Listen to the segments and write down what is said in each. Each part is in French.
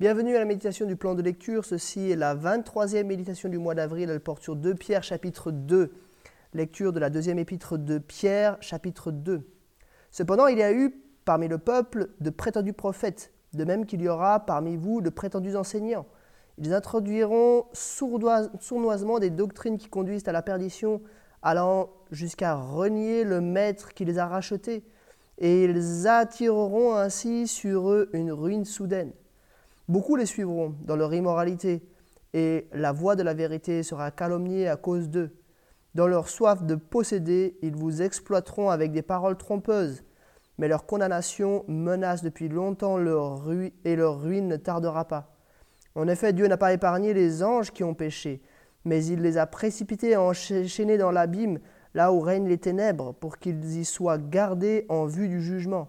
Bienvenue à la méditation du plan de lecture. Ceci est la 23e méditation du mois d'avril. Elle porte sur 2 Pierre chapitre 2. Lecture de la deuxième épître de Pierre chapitre 2. Cependant, il y a eu parmi le peuple de prétendus prophètes, de même qu'il y aura parmi vous de prétendus enseignants. Ils introduiront sournoisement des doctrines qui conduisent à la perdition, allant jusqu'à renier le maître qui les a rachetés, et ils attireront ainsi sur eux une ruine soudaine. Beaucoup les suivront dans leur immoralité, et la voix de la vérité sera calomniée à cause d'eux. Dans leur soif de posséder, ils vous exploiteront avec des paroles trompeuses, mais leur condamnation menace depuis longtemps leur ruine, et leur ruine ne tardera pas. En effet, Dieu n'a pas épargné les anges qui ont péché, mais il les a précipités enchaînés dans l'abîme, là où règnent les ténèbres, pour qu'ils y soient gardés en vue du jugement.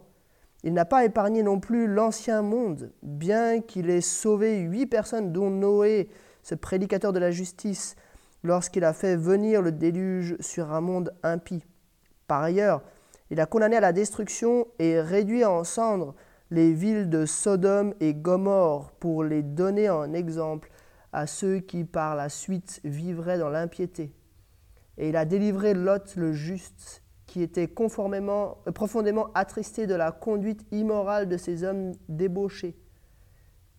Il n'a pas épargné non plus l'ancien monde, bien qu'il ait sauvé huit personnes, dont Noé, ce prédicateur de la justice, lorsqu'il a fait venir le déluge sur un monde impie. Par ailleurs, il a condamné à la destruction et réduit en cendres les villes de Sodome et Gomorre pour les donner en exemple à ceux qui par la suite vivraient dans l'impiété. Et il a délivré Lot le juste qui était conformément, euh, profondément attristé de la conduite immorale de ces hommes débauchés.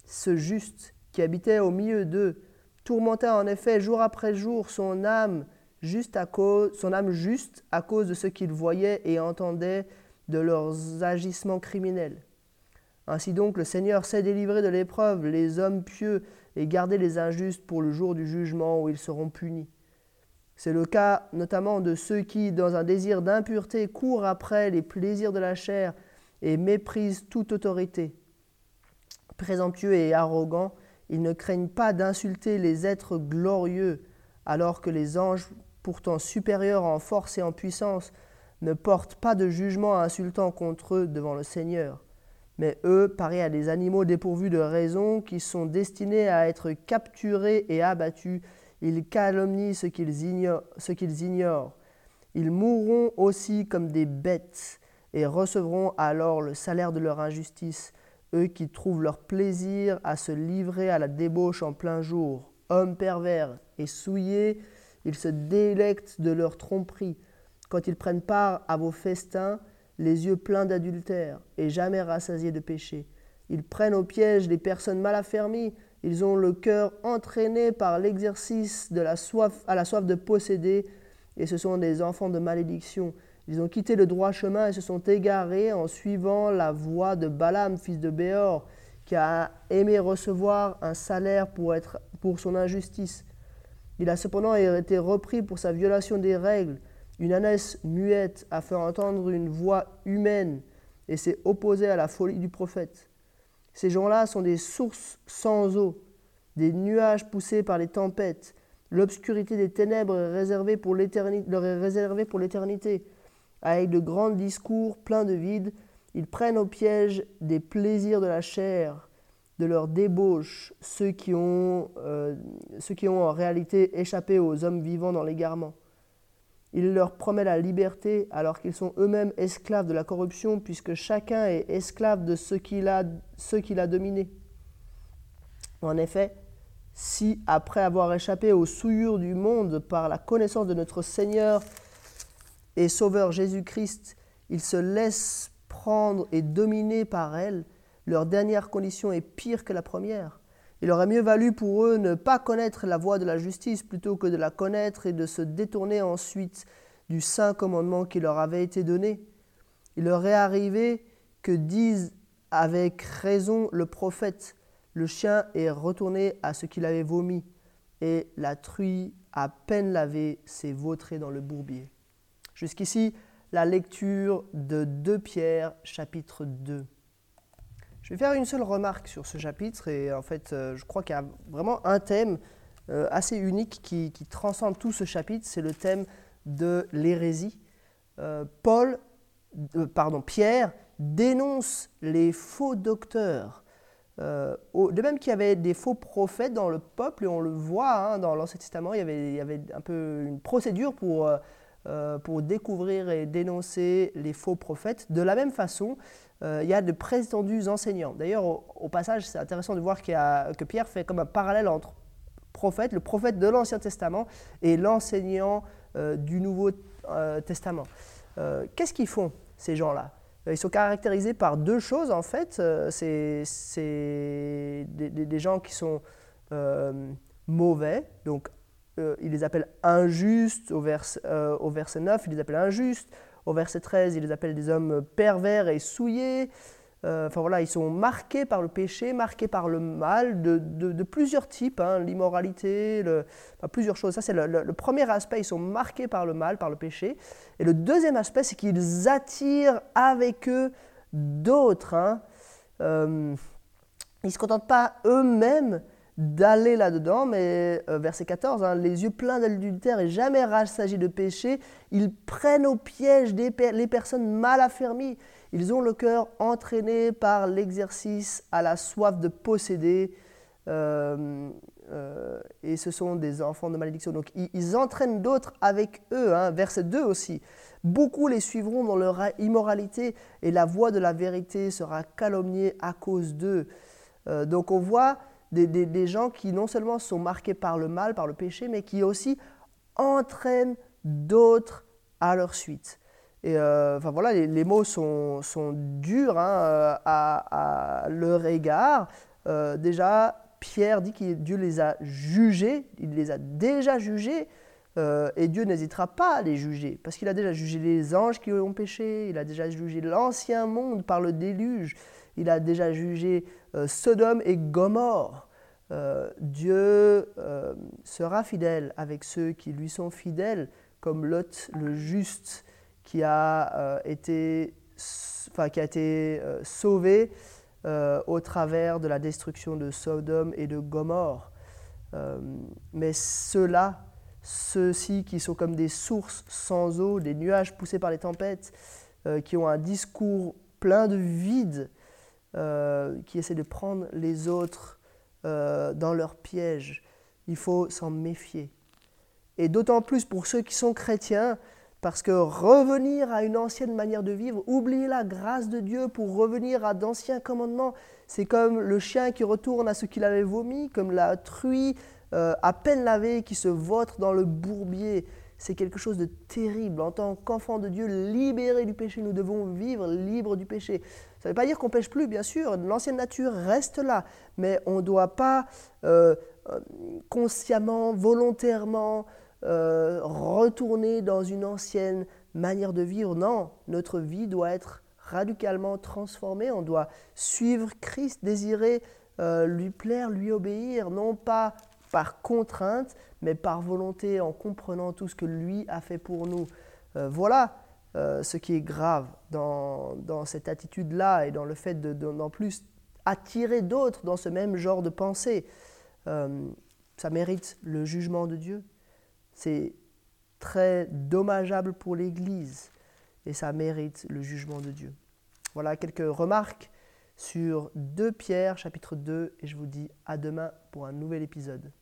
Ce juste qui habitait au milieu d'eux tourmenta en effet jour après jour son âme juste à cause, son âme juste à cause de ce qu'il voyait et entendait de leurs agissements criminels. Ainsi donc le Seigneur sait délivrer de l'épreuve les hommes pieux et garder les injustes pour le jour du jugement où ils seront punis. C'est le cas notamment de ceux qui, dans un désir d'impureté, courent après les plaisirs de la chair et méprisent toute autorité. Présomptueux et arrogants, ils ne craignent pas d'insulter les êtres glorieux, alors que les anges, pourtant supérieurs en force et en puissance, ne portent pas de jugement insultant contre eux devant le Seigneur. Mais eux, pareils à des animaux dépourvus de raison, qui sont destinés à être capturés et abattus, ils calomnient ce qu'ils ignorent. Ils mourront aussi comme des bêtes et recevront alors le salaire de leur injustice, eux qui trouvent leur plaisir à se livrer à la débauche en plein jour. Hommes pervers et souillés, ils se délectent de leur tromperie. Quand ils prennent part à vos festins, les yeux pleins d'adultère et jamais rassasiés de péché. Ils prennent au piège les personnes mal affermies, ils ont le cœur entraîné par l'exercice de la soif, à la soif de posséder, et ce sont des enfants de malédiction. Ils ont quitté le droit chemin et se sont égarés en suivant la voie de Balaam, fils de Béor, qui a aimé recevoir un salaire pour, être, pour son injustice. Il a cependant été repris pour sa violation des règles. Une ânesse muette a fait entendre une voix humaine et s'est opposé à la folie du prophète. Ces gens-là sont des sources sans eau, des nuages poussés par les tempêtes. L'obscurité des ténèbres est réservée pour leur est réservée pour l'éternité. Avec de grands discours pleins de vide, ils prennent au piège des plaisirs de la chair, de leur débauche, ceux qui ont, euh, ceux qui ont en réalité échappé aux hommes vivants dans l'égarement. Il leur promet la liberté alors qu'ils sont eux-mêmes esclaves de la corruption, puisque chacun est esclave de ce qu'il a, ce dominé. En effet, si, après avoir échappé aux souillures du monde par la connaissance de notre Seigneur et Sauveur Jésus-Christ, ils se laissent prendre et dominer par elle, leur dernière condition est pire que la première. Il aurait mieux valu pour eux ne pas connaître la voie de la justice plutôt que de la connaître et de se détourner ensuite du saint commandement qui leur avait été donné. Il leur est arrivé que dise avec raison le prophète, le chien est retourné à ce qu'il avait vomi, et la truie, à peine lavée, s'est vautrée dans le bourbier. Jusqu'ici, la lecture de 2 Pierre, chapitre 2. Je vais faire une seule remarque sur ce chapitre et en fait, euh, je crois qu'il y a vraiment un thème euh, assez unique qui, transcende tout ce chapitre, c'est le thème de l'hérésie. Euh, Paul, pardon, Pierre dénonce les faux docteurs. de même qu'il y avait des faux prophètes dans le peuple, et on le voit hein, dans l'Ancien Testament, il y, avait, un peu une procédure pour découvrir et dénoncer les faux prophètes. De la même façon, il y a de prétendus enseignants. D'ailleurs, au, passage, c'est intéressant de voir que Pierre fait comme un parallèle entre prophète, le prophète de l'Ancien Testament, et l'enseignant euh, du Nouveau Testament. Qu'est-ce qu'ils font, ces gens-là? Ils sont caractérisés par deux choses en fait. C'est des, gens qui sont mauvais, donc euh, il les appelle injustes au, euh, au verset 9, il les appelle injustes. Au verset 13, il les appelle des hommes pervers et souillés. Euh, enfin voilà, ils sont marqués par le péché, marqués par le mal de, plusieurs types, hein, l'immoralité, plusieurs choses. Ça, c'est le, premier aspect, ils sont marqués par le mal, par le péché. Et le deuxième aspect, c'est qu'ils attirent avec eux d'autres. Hein. ils ne se contentent pas eux-mêmes d'aller là-dedans, mais euh, verset 14, hein, les yeux pleins d'adultère et jamais s'agit de péché, ils prennent au piège les personnes mal affermies. Ils ont le cœur entraîné par l'exercice à la soif de posséder, euh, euh, et ce sont des enfants de malédiction. Donc ils, entraînent d'autres avec eux. Hein, verset 2 aussi. Beaucoup les suivront dans leur immoralité, et la voix de la vérité sera calomniée à cause d'eux. donc on voit des, gens qui non seulement sont marqués par le mal, par le péché, mais qui aussi entraînent d'autres à leur suite. Et euh, enfin voilà, les, mots sont, durs hein, euh, à, leur égard. Euh, déjà, Pierre dit que Dieu les a jugés, il les a déjà jugés, et Dieu n'hésitera pas à les juger, parce qu'il a déjà jugé les anges qui ont péché, il a déjà jugé l'ancien monde par le déluge, il a déjà jugé euh, Sodome et Gomorre. Euh, Dieu euh, sera fidèle avec ceux qui lui sont fidèles, comme Lot le juste qui a été, qui a été sauvé au travers de la destruction de Sodome et de Gomorre. mais ceux-là, ceux-ci qui sont comme des sources sans eau, des nuages poussés par les tempêtes, qui ont un discours plein de vide, euh, qui essaient de prendre les autres euh, dans leur piège. Il faut s'en méfier. Et d'autant plus pour ceux qui sont chrétiens, parce que revenir à une ancienne manière de vivre, oublier la grâce de Dieu pour revenir à d'anciens commandements, c'est comme le chien qui retourne à ce qu'il avait vomi, comme la truie euh, à peine lavée qui se vautre dans le bourbier. C'est quelque chose de terrible. En tant qu'enfant de Dieu, libéré du péché, nous devons vivre libres du péché. Ça ne veut pas dire qu'on pêche plus, bien sûr, l'ancienne nature reste là, mais on ne doit pas euh, euh, consciemment, volontairement euh, retourner dans une ancienne manière de vivre. Non, notre vie doit être radicalement transformée, on doit suivre Christ, désirer lui plaire, lui obéir, non pas par contrainte, mais par volonté, en comprenant tout ce que lui a fait pour nous. voilà euh, ce qui est grave dans, cette attitude-là et dans le fait d'en plus attirer d'autres dans ce même genre de pensée. Euh, ça mérite le jugement de Dieu. C'est très dommageable pour l'Église et ça mérite le jugement de Dieu. Voilà quelques remarques sur 2 Pierre chapitre 2 et je vous dis à demain pour un nouvel épisode.